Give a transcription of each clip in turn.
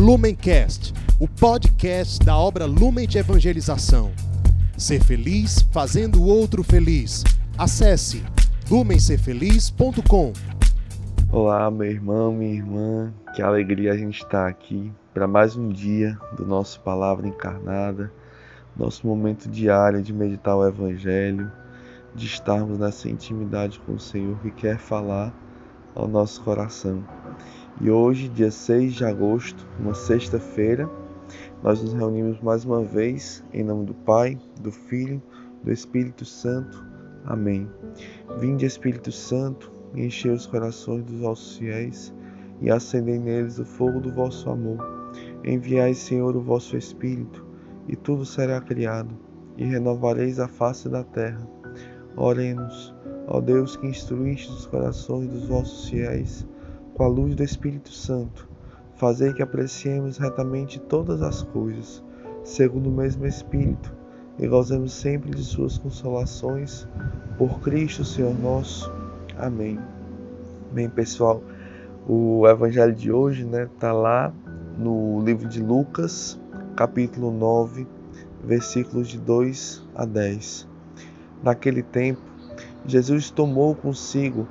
Lumencast, o podcast da obra Lumen de Evangelização. Ser feliz fazendo o outro feliz. Acesse lumencerfeliz.com. Olá, meu irmão, minha irmã, que alegria a gente estar aqui para mais um dia do nosso Palavra Encarnada, nosso momento diário de meditar o Evangelho, de estarmos nessa intimidade com o Senhor que quer falar ao nosso coração. E hoje, dia 6 de agosto, uma sexta-feira, nós nos reunimos mais uma vez em nome do Pai, do Filho, do Espírito Santo. Amém. Vinde, Espírito Santo, e enchei os corações dos vossos fiéis e acendei neles o fogo do vosso amor. Enviai, Senhor, o vosso Espírito, e tudo será criado, e renovareis a face da terra. Oremos, ó Deus que instruíste os corações dos vossos fiéis com a luz do Espírito Santo, fazer que apreciemos retamente todas as coisas, segundo o mesmo Espírito, e gozemos sempre de Suas consolações, por Cristo Senhor nosso. Amém. Bem, pessoal, o Evangelho de hoje está né, tá lá no livro de Lucas, capítulo 9, versículos de 2 a 10. Naquele tempo, Jesus tomou consigo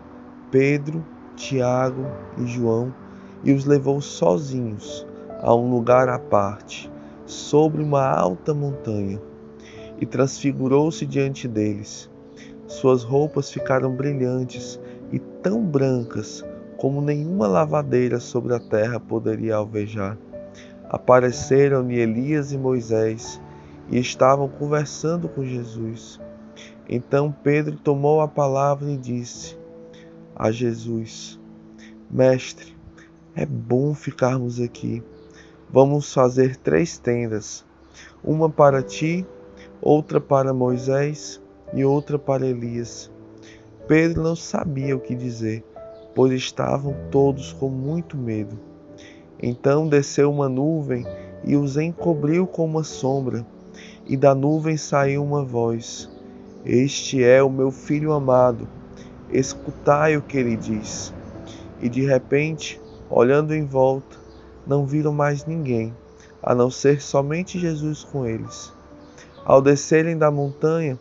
Pedro, Tiago e João e os levou sozinhos a um lugar à parte, sobre uma alta montanha, e transfigurou-se diante deles. Suas roupas ficaram brilhantes e tão brancas como nenhuma lavadeira sobre a terra poderia alvejar. Apareceram-lhe Elias e Moisés e estavam conversando com Jesus. Então Pedro tomou a palavra e disse: a Jesus: Mestre, é bom ficarmos aqui. Vamos fazer três tendas: uma para ti, outra para Moisés e outra para Elias. Pedro não sabia o que dizer, pois estavam todos com muito medo. Então desceu uma nuvem e os encobriu com uma sombra, e da nuvem saiu uma voz: Este é o meu filho amado escutai o que ele diz. E de repente, olhando em volta, não viram mais ninguém, a não ser somente Jesus com eles. Ao descerem da montanha,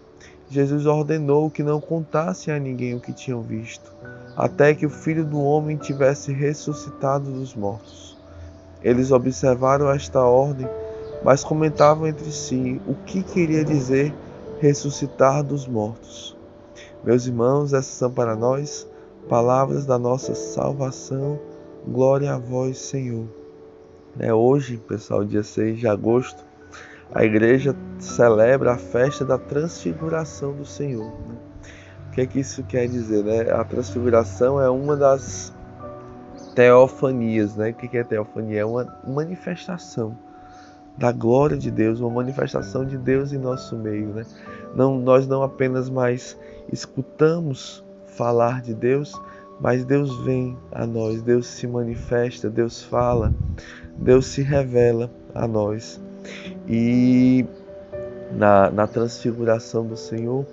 Jesus ordenou que não contassem a ninguém o que tinham visto, até que o filho do homem tivesse ressuscitado dos mortos. Eles observaram esta ordem, mas comentavam entre si o que queria dizer ressuscitar dos mortos. Meus irmãos, essas são para nós palavras da nossa salvação. Glória a vós, Senhor. É hoje, pessoal, dia 6 de agosto, a igreja celebra a festa da transfiguração do Senhor. Né? O que é que isso quer dizer? Né? A transfiguração é uma das teofanias. Né? O que é teofania? É uma manifestação da glória de Deus, uma manifestação de Deus em nosso meio. Né? Não, nós não apenas mais escutamos falar de Deus, mas Deus vem a nós, Deus se manifesta, Deus fala, Deus se revela a nós. E na, na transfiguração do Senhor,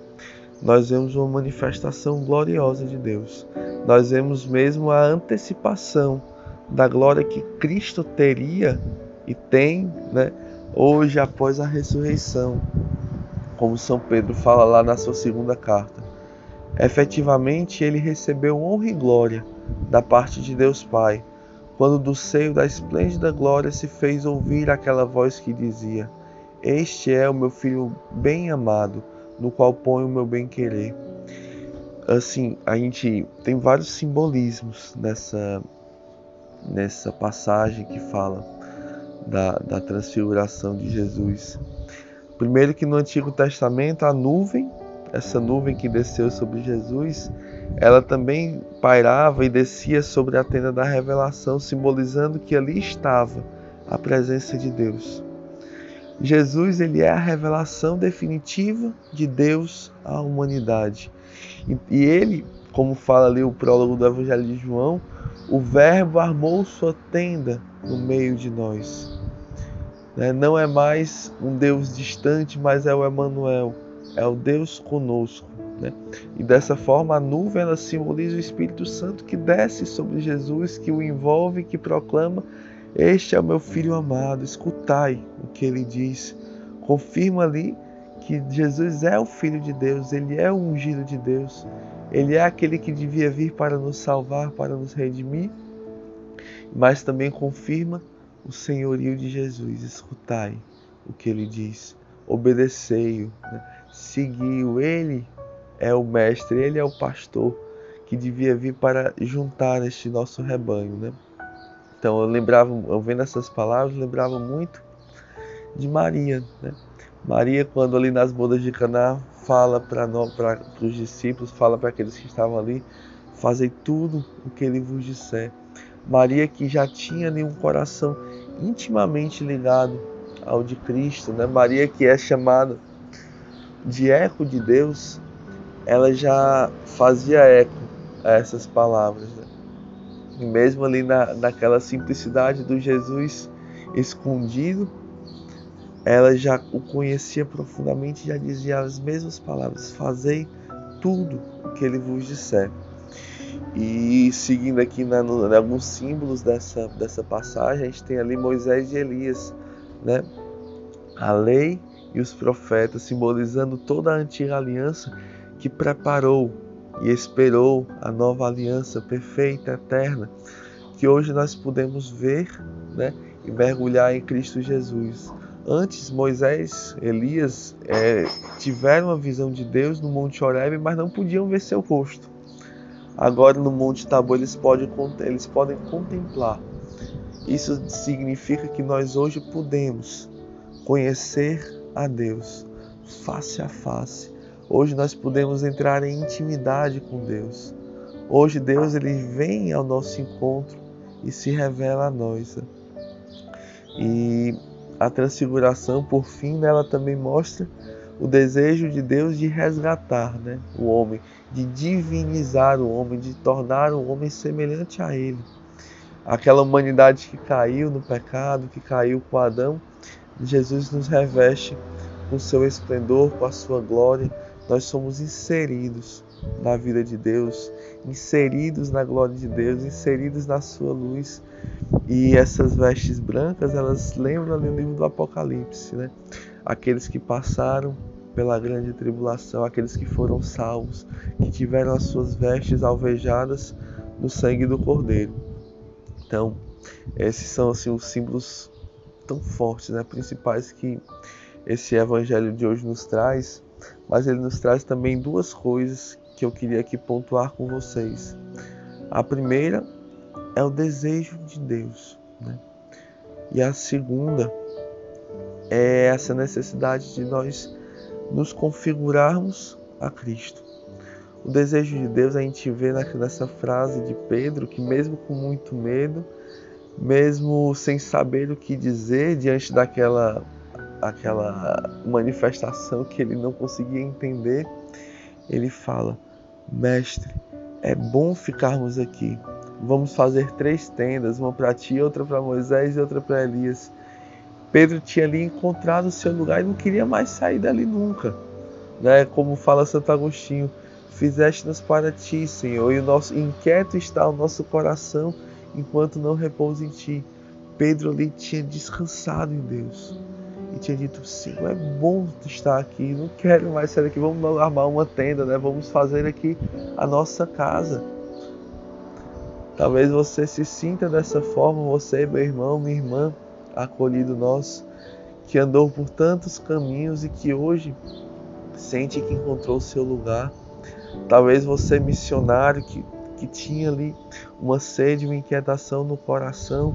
nós vemos uma manifestação gloriosa de Deus. Nós vemos mesmo a antecipação da glória que Cristo teria e tem né, hoje após a ressurreição, como São Pedro fala lá na sua segunda carta. Efetivamente, ele recebeu honra e glória da parte de Deus Pai, quando do seio da esplêndida glória se fez ouvir aquela voz que dizia: Este é o meu filho bem amado, no qual ponho o meu bem-querer. Assim, a gente tem vários simbolismos nessa, nessa passagem que fala da, da transfiguração de Jesus. Primeiro que no Antigo Testamento a nuvem essa nuvem que desceu sobre Jesus, ela também pairava e descia sobre a tenda da revelação, simbolizando que ali estava a presença de Deus. Jesus ele é a revelação definitiva de Deus à humanidade. E ele, como fala ali o prólogo do Evangelho de João, o Verbo armou sua tenda no meio de nós. Né? Não é mais um Deus distante, mas é o Emanuel é o Deus conosco. Né? E dessa forma a nuvem ela simboliza o Espírito Santo que desce sobre Jesus, que o envolve, que proclama Este é o meu filho amado, escutai o que ele diz. Confirma ali que Jesus é o Filho de Deus, ele é o ungido de Deus, ele é aquele que devia vir para nos salvar, para nos redimir, mas também confirma o senhorio de Jesus. Escutai o que ele diz, obedecei-o, né? segui-o. Ele é o mestre, ele é o pastor que devia vir para juntar este nosso rebanho, né? Então eu lembrava, eu vendo essas palavras, lembrava muito de Maria, né? Maria, quando ali nas bodas de Caná, fala para os discípulos, fala para aqueles que estavam ali, fazei tudo o que ele vos disser. Maria que já tinha ali um coração intimamente ligado ao de Cristo, né? Maria que é chamada de eco de Deus, ela já fazia eco a essas palavras. Né? E mesmo ali na, naquela simplicidade do Jesus escondido, ela já o conhecia profundamente e já dizia as mesmas palavras: Fazei tudo o que ele vos disser. E seguindo aqui na, no, alguns símbolos dessa, dessa passagem, a gente tem ali Moisés e Elias, né? A lei e os profetas, simbolizando toda a antiga aliança que preparou e esperou a nova aliança perfeita, eterna, que hoje nós podemos ver né, e mergulhar em Cristo Jesus. Antes, Moisés, Elias é, tiveram a visão de Deus no Monte Horebe, mas não podiam ver seu rosto. Agora, no Monte Tabor, eles podem, eles podem contemplar. Isso significa que nós hoje podemos conhecer a Deus face a face Hoje nós podemos entrar em intimidade com Deus. Hoje Deus ele vem ao nosso encontro e se revela a nós. E a transfiguração, por fim, ela também mostra o desejo de Deus de resgatar né, o homem, de divinizar o homem, de tornar o homem semelhante a ele. Aquela humanidade que caiu no pecado, que caiu com Adão, Jesus nos reveste com seu esplendor, com a sua glória nós somos inseridos na vida de Deus, inseridos na glória de Deus, inseridos na sua luz. E essas vestes brancas, elas lembram ali no livro do Apocalipse, né? Aqueles que passaram pela grande tribulação, aqueles que foram salvos, que tiveram as suas vestes alvejadas no sangue do Cordeiro. Então, esses são assim os símbolos tão fortes, né, principais que esse evangelho de hoje nos traz mas ele nos traz também duas coisas que eu queria aqui pontuar com vocês. A primeira é o desejo de Deus, né? e a segunda é essa necessidade de nós nos configurarmos a Cristo. O desejo de Deus a gente vê nessa frase de Pedro que, mesmo com muito medo, mesmo sem saber o que dizer diante daquela aquela manifestação que ele não conseguia entender, ele fala: Mestre, é bom ficarmos aqui. Vamos fazer três tendas, uma para ti, outra para Moisés e outra para Elias. Pedro tinha ali encontrado o seu lugar e não queria mais sair dali nunca. Né? Como fala Santo Agostinho, fizeste-nos para ti, Senhor, e o nosso inquieto está o nosso coração enquanto não repousa em ti. Pedro ali tinha descansado em Deus e tinha dito: Senhor, é bom estar aqui, não quero mais sair daqui, vamos armar uma tenda, né? vamos fazer aqui a nossa casa. Talvez você se sinta dessa forma, você, meu irmão, minha irmã, acolhido nosso, que andou por tantos caminhos e que hoje sente que encontrou o seu lugar. Talvez você, missionário, que, que tinha ali uma sede, uma inquietação no coração,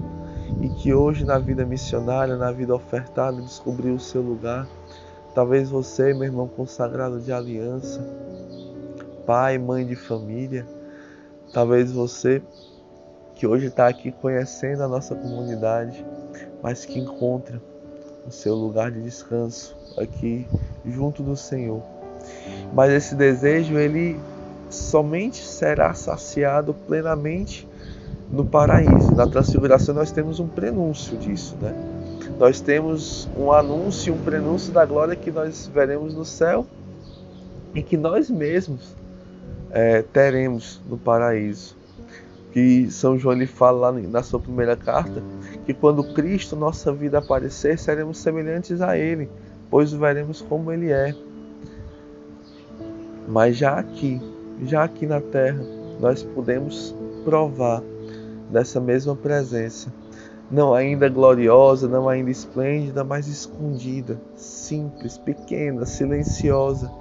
e que hoje na vida missionária, na vida ofertada, descobriu o seu lugar. Talvez você, meu irmão consagrado de aliança, pai, mãe de família, talvez você que hoje está aqui conhecendo a nossa comunidade, mas que encontra o seu lugar de descanso aqui junto do Senhor. Mas esse desejo ele somente será saciado plenamente no paraíso. Na transfiguração nós temos um prenúncio disso, né? Nós temos um anúncio, um prenúncio da glória que nós veremos no céu e que nós mesmos é, teremos no paraíso. Que São João lhe fala lá na sua primeira carta que quando Cristo, nossa vida, aparecer, seremos semelhantes a Ele, pois o veremos como Ele é. Mas já aqui, já aqui na terra, nós podemos provar dessa mesma presença. Não ainda gloriosa, não ainda esplêndida, mas escondida, simples, pequena, silenciosa.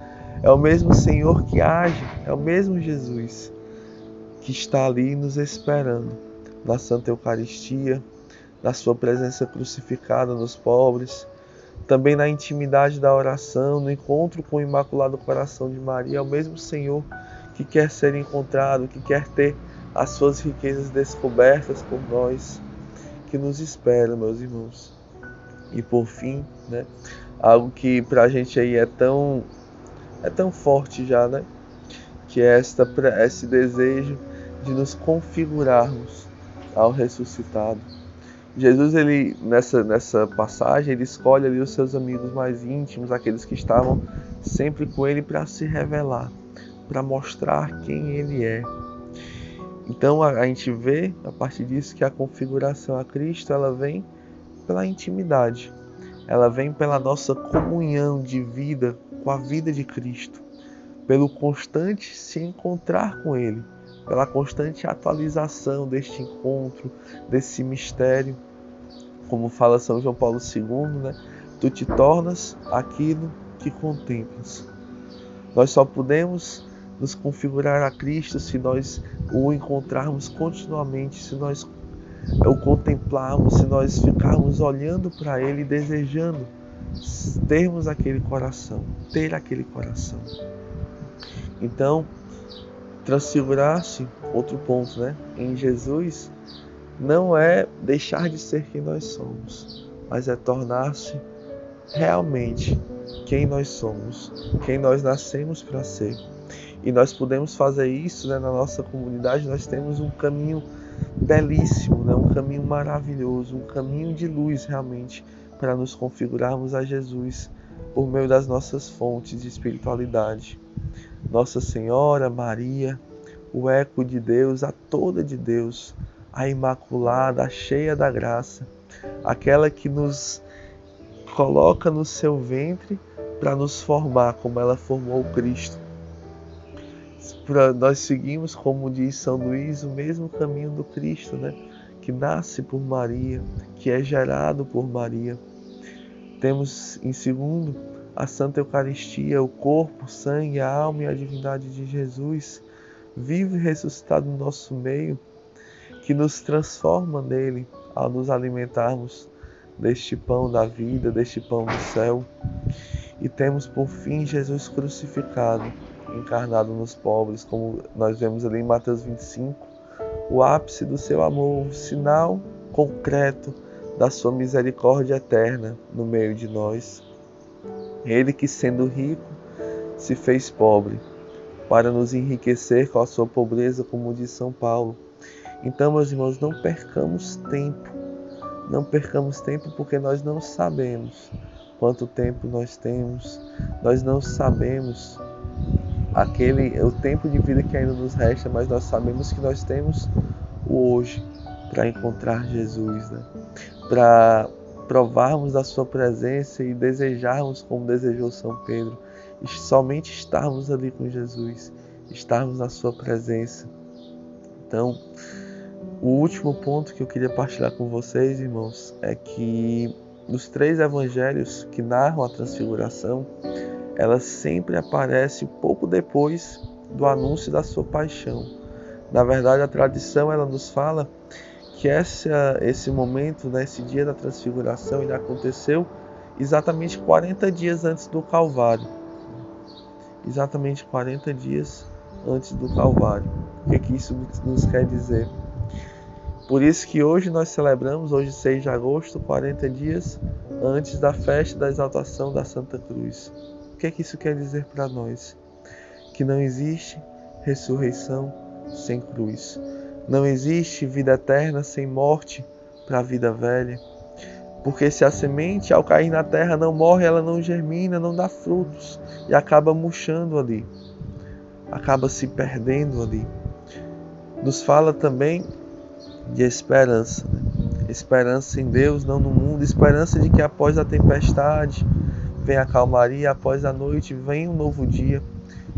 É o mesmo Senhor que age, é o mesmo Jesus que está ali nos esperando na Santa Eucaristia, na Sua presença crucificada nos pobres, também na intimidade da oração, no encontro com o Imaculado Coração de Maria. É o mesmo Senhor que quer ser encontrado, que quer ter as suas riquezas descobertas por nós, que nos espera, meus irmãos. E por fim, né, algo que para a gente aí é tão é tão forte já, né, que é esta esse desejo de nos configurarmos ao ressuscitado. Jesus ele nessa nessa passagem ele escolhe ali os seus amigos mais íntimos, aqueles que estavam sempre com ele para se revelar, para mostrar quem ele é. Então a, a, gente vê a partir disso que a configuração a Cristo ela vem pela intimidade, ela vem pela nossa comunhão de vida com a vida de Cristo, pelo constante se encontrar com Ele, pela constante atualização deste encontro, desse mistério. Como fala São João Paulo II, né? tu te tornas aquilo que contemplas. Nós só podemos nos configurar a Cristo se nós o encontrarmos continuamente, se nós o contemplarmos, se nós ficarmos olhando para Ele, desejando termos aquele coração, ter aquele coração. Então, transfigurar-se, outro ponto, né? Em Jesus não é deixar de ser quem nós somos, mas é tornar-se realmente quem nós somos, quem nós nascemos para ser. E nós podemos fazer isso né, na nossa comunidade. Nós temos um caminho belíssimo, né, um caminho maravilhoso, um caminho de luz realmente para nos configurarmos a Jesus por meio das nossas fontes de espiritualidade. Nossa Senhora, Maria, o eco de Deus, a toda de Deus, a Imaculada, a cheia da graça, aquela que nos coloca no seu ventre para nos formar como ela formou Cristo nós seguimos, como diz São Luís, o mesmo caminho do Cristo, né? que nasce por Maria, que é gerado por Maria. Temos em segundo a Santa Eucaristia, o corpo, o sangue, a alma e a divindade de Jesus, vivo e ressuscitado no nosso meio, que nos transforma nele ao nos alimentarmos deste pão da vida, deste pão do céu. E temos por fim Jesus crucificado encarnado nos pobres, como nós vemos ali em Mateus 25, o ápice do seu amor, o sinal concreto da sua misericórdia eterna no meio de nós. Ele que, sendo rico, se fez pobre, para nos enriquecer com a sua pobreza, como diz São Paulo. Então, meus irmãos, não percamos tempo, não percamos tempo porque nós não sabemos quanto tempo nós temos, nós não sabemos aquele o tempo de vida que ainda nos resta, mas nós sabemos que nós temos o hoje para encontrar Jesus, né? Para provarmos da sua presença e desejarmos como desejou São Pedro, e somente estarmos ali com Jesus, estarmos na sua presença. Então, o último ponto que eu queria partilhar com vocês, irmãos, é que nos três evangelhos que narram a transfiguração, ela sempre aparece pouco depois do anúncio da sua paixão. Na verdade, a tradição ela nos fala que essa, esse momento, né, esse dia da transfiguração, ele aconteceu exatamente 40 dias antes do Calvário. Exatamente 40 dias antes do Calvário. O que, que isso nos quer dizer? Por isso que hoje nós celebramos, hoje 6 de agosto, 40 dias antes da festa da exaltação da Santa Cruz que é que isso quer dizer para nós? Que não existe ressurreição sem cruz. Não existe vida eterna sem morte para a vida velha. Porque se a semente ao cair na terra não morre, ela não germina, não dá frutos e acaba murchando ali, acaba se perdendo ali. Nos fala também de esperança. Né? Esperança em Deus, não no mundo. Esperança de que após a tempestade vem a calmaria, após a noite vem um novo dia.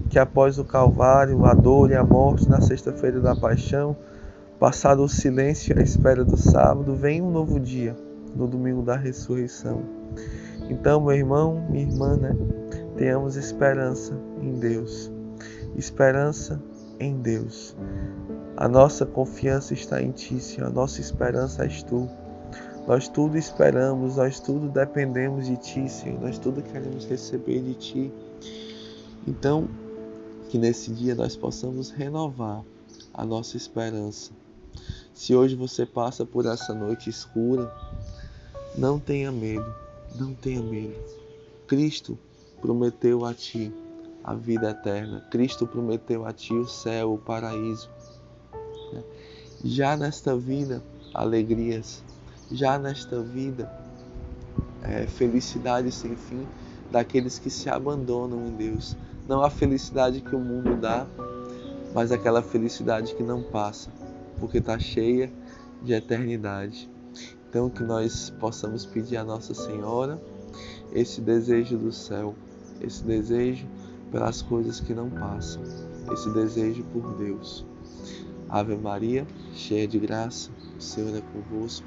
Que após o Calvário, a dor e a morte, na sexta-feira da paixão, passado o silêncio e a espera do sábado, vem um novo dia, no domingo da ressurreição. Então, meu irmão, minha irmã, né? Tenhamos esperança em Deus. Esperança em Deus. A nossa confiança está em Ti, Senhor. A nossa esperança és Tu. Nós tudo esperamos, nós tudo dependemos de Ti, Senhor. Nós tudo queremos receber de Ti. Então, que nesse dia nós possamos renovar a nossa esperança. Se hoje você passa por essa noite escura, não tenha medo, não tenha medo. Cristo prometeu a ti a vida eterna. Cristo prometeu a ti o céu, o paraíso. Já nesta vida, alegrias. Já nesta vida, é, felicidade sem fim daqueles que se abandonam em Deus. Não a felicidade que o mundo dá, mas aquela felicidade que não passa, porque está cheia de eternidade. Então, que nós possamos pedir a Nossa Senhora esse desejo do céu, esse desejo pelas coisas que não passam, esse desejo por Deus. Ave Maria, cheia de graça, o Senhor é convosco.